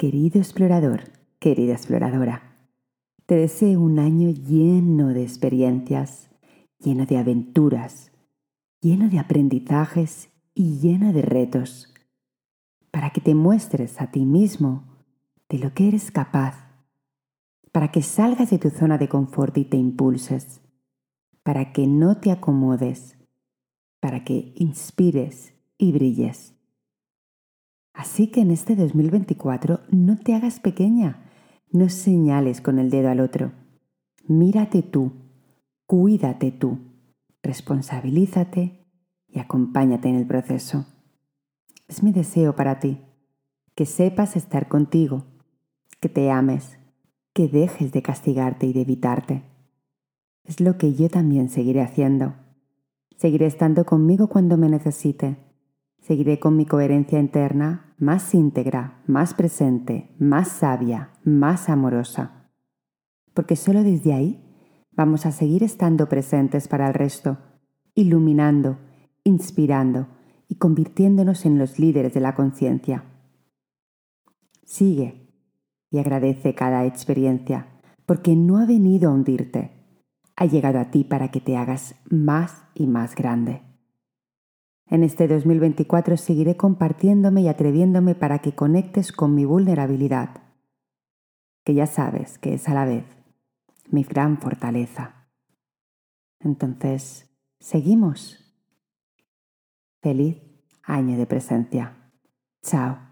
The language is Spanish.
Querido explorador, querida exploradora, te deseo un año lleno de experiencias, lleno de aventuras, lleno de aprendizajes y lleno de retos, para que te muestres a ti mismo de lo que eres capaz, para que salgas de tu zona de confort y te impulses, para que no te acomodes, para que inspires y brilles. Así que en este 2024 no te hagas pequeña, no señales con el dedo al otro. Mírate tú, cuídate tú, responsabilízate y acompáñate en el proceso. Es mi deseo para ti, que sepas estar contigo, que te ames, que dejes de castigarte y de evitarte. Es lo que yo también seguiré haciendo. Seguiré estando conmigo cuando me necesite Seguiré con mi coherencia interna más íntegra, más presente, más sabia, más amorosa. Porque solo desde ahí vamos a seguir estando presentes para el resto, iluminando, inspirando y convirtiéndonos en los líderes de la conciencia. Sigue y agradece cada experiencia, porque no ha venido a hundirte, ha llegado a ti para que te hagas más y más grande. En este 2024 seguiré compartiéndome y atreviéndome para que conectes con mi vulnerabilidad, que ya sabes que es a la vez mi gran fortaleza. Entonces, seguimos. Feliz año de presencia. Chao.